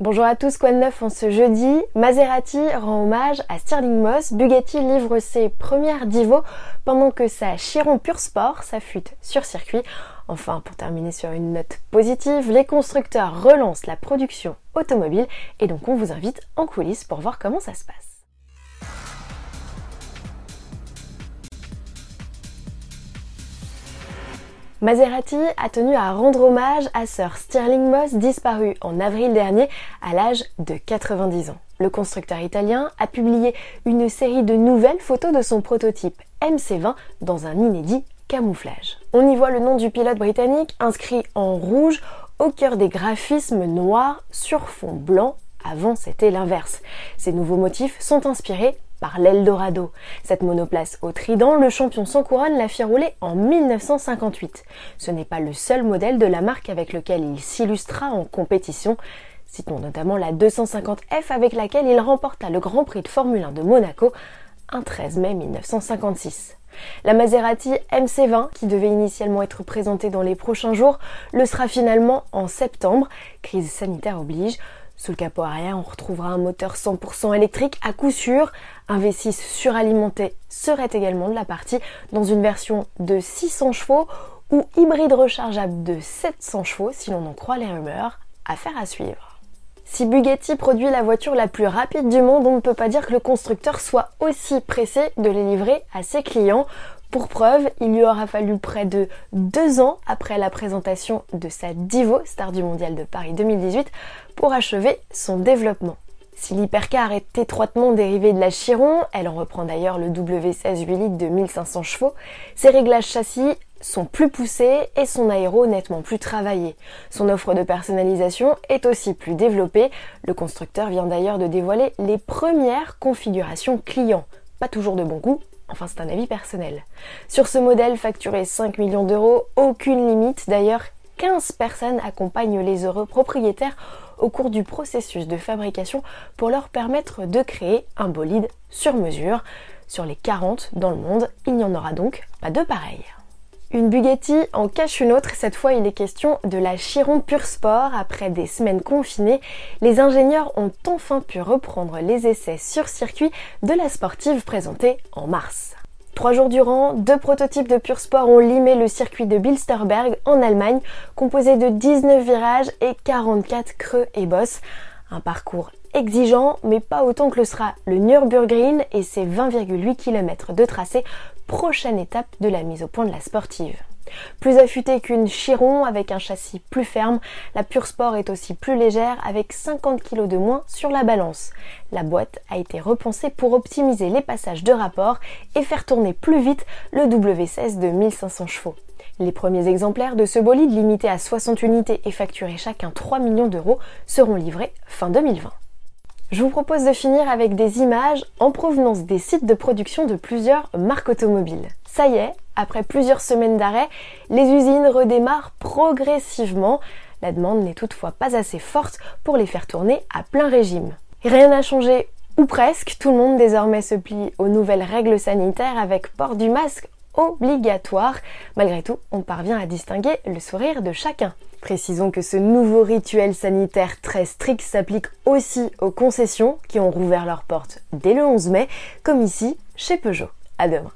Bonjour à tous, quoi de neuf en ce jeudi? Maserati rend hommage à Stirling Moss. Bugatti livre ses premières divos pendant que sa Chiron Pure Sport s'affûte sur circuit. Enfin, pour terminer sur une note positive, les constructeurs relancent la production automobile et donc on vous invite en coulisses pour voir comment ça se passe. Maserati a tenu à rendre hommage à Sir Stirling Moss disparu en avril dernier à l'âge de 90 ans. Le constructeur italien a publié une série de nouvelles photos de son prototype MC20 dans un inédit camouflage. On y voit le nom du pilote britannique inscrit en rouge au cœur des graphismes noirs sur fond blanc. Avant, c'était l'inverse. Ces nouveaux motifs sont inspirés par l'Eldorado. Cette monoplace au trident, le champion sans couronne l'a fait rouler en 1958. Ce n'est pas le seul modèle de la marque avec lequel il s'illustra en compétition. Citons notamment la 250F avec laquelle il remporta le Grand Prix de Formule 1 de Monaco un 13 mai 1956. La Maserati MC20, qui devait initialement être présentée dans les prochains jours, le sera finalement en septembre. Crise sanitaire oblige. Sous le capot arrière, on retrouvera un moteur 100% électrique à coup sûr. Un V6 suralimenté serait également de la partie dans une version de 600 chevaux ou hybride rechargeable de 700 chevaux si l'on en croit les rumeurs. Affaire à suivre. Si Bugatti produit la voiture la plus rapide du monde, on ne peut pas dire que le constructeur soit aussi pressé de les livrer à ses clients. Pour preuve, il lui aura fallu près de deux ans après la présentation de sa Divo, star du mondial de Paris 2018, pour achever son développement. Si l'hypercar est étroitement dérivée de la Chiron, elle en reprend d'ailleurs le W16 8 litres de 1500 chevaux, ses réglages châssis sont plus poussés et son aéro nettement plus travaillé. Son offre de personnalisation est aussi plus développée. Le constructeur vient d'ailleurs de dévoiler les premières configurations clients. Pas toujours de bon goût, Enfin, c'est un avis personnel. Sur ce modèle facturé 5 millions d'euros, aucune limite. D'ailleurs, 15 personnes accompagnent les heureux propriétaires au cours du processus de fabrication pour leur permettre de créer un bolide sur mesure. Sur les 40 dans le monde, il n'y en aura donc pas deux pareils. Une Bugatti en cache une autre, cette fois il est question de la Chiron Pure Sport. Après des semaines confinées, les ingénieurs ont enfin pu reprendre les essais sur circuit de la sportive présentée en mars. Trois jours durant, deux prototypes de Pure Sport ont limé le circuit de Bilsterberg en Allemagne, composé de 19 virages et 44 creux et bosses. Un parcours exigeant, mais pas autant que le sera le Nürburgring et ses 20,8 km de tracé prochaine étape de la mise au point de la sportive. Plus affûtée qu'une Chiron avec un châssis plus ferme, la Pure Sport est aussi plus légère avec 50 kg de moins sur la balance. La boîte a été repensée pour optimiser les passages de rapport et faire tourner plus vite le W16 de 1500 chevaux. Les premiers exemplaires de ce bolide limité à 60 unités et facturés chacun 3 millions d'euros seront livrés fin 2020. Je vous propose de finir avec des images en provenance des sites de production de plusieurs marques automobiles. Ça y est, après plusieurs semaines d'arrêt, les usines redémarrent progressivement. La demande n'est toutefois pas assez forte pour les faire tourner à plein régime. Rien n'a changé ou presque, tout le monde désormais se plie aux nouvelles règles sanitaires avec port du masque obligatoire. Malgré tout, on parvient à distinguer le sourire de chacun. Précisons que ce nouveau rituel sanitaire très strict s'applique aussi aux concessions qui ont rouvert leurs portes dès le 11 mai, comme ici chez Peugeot. À demain.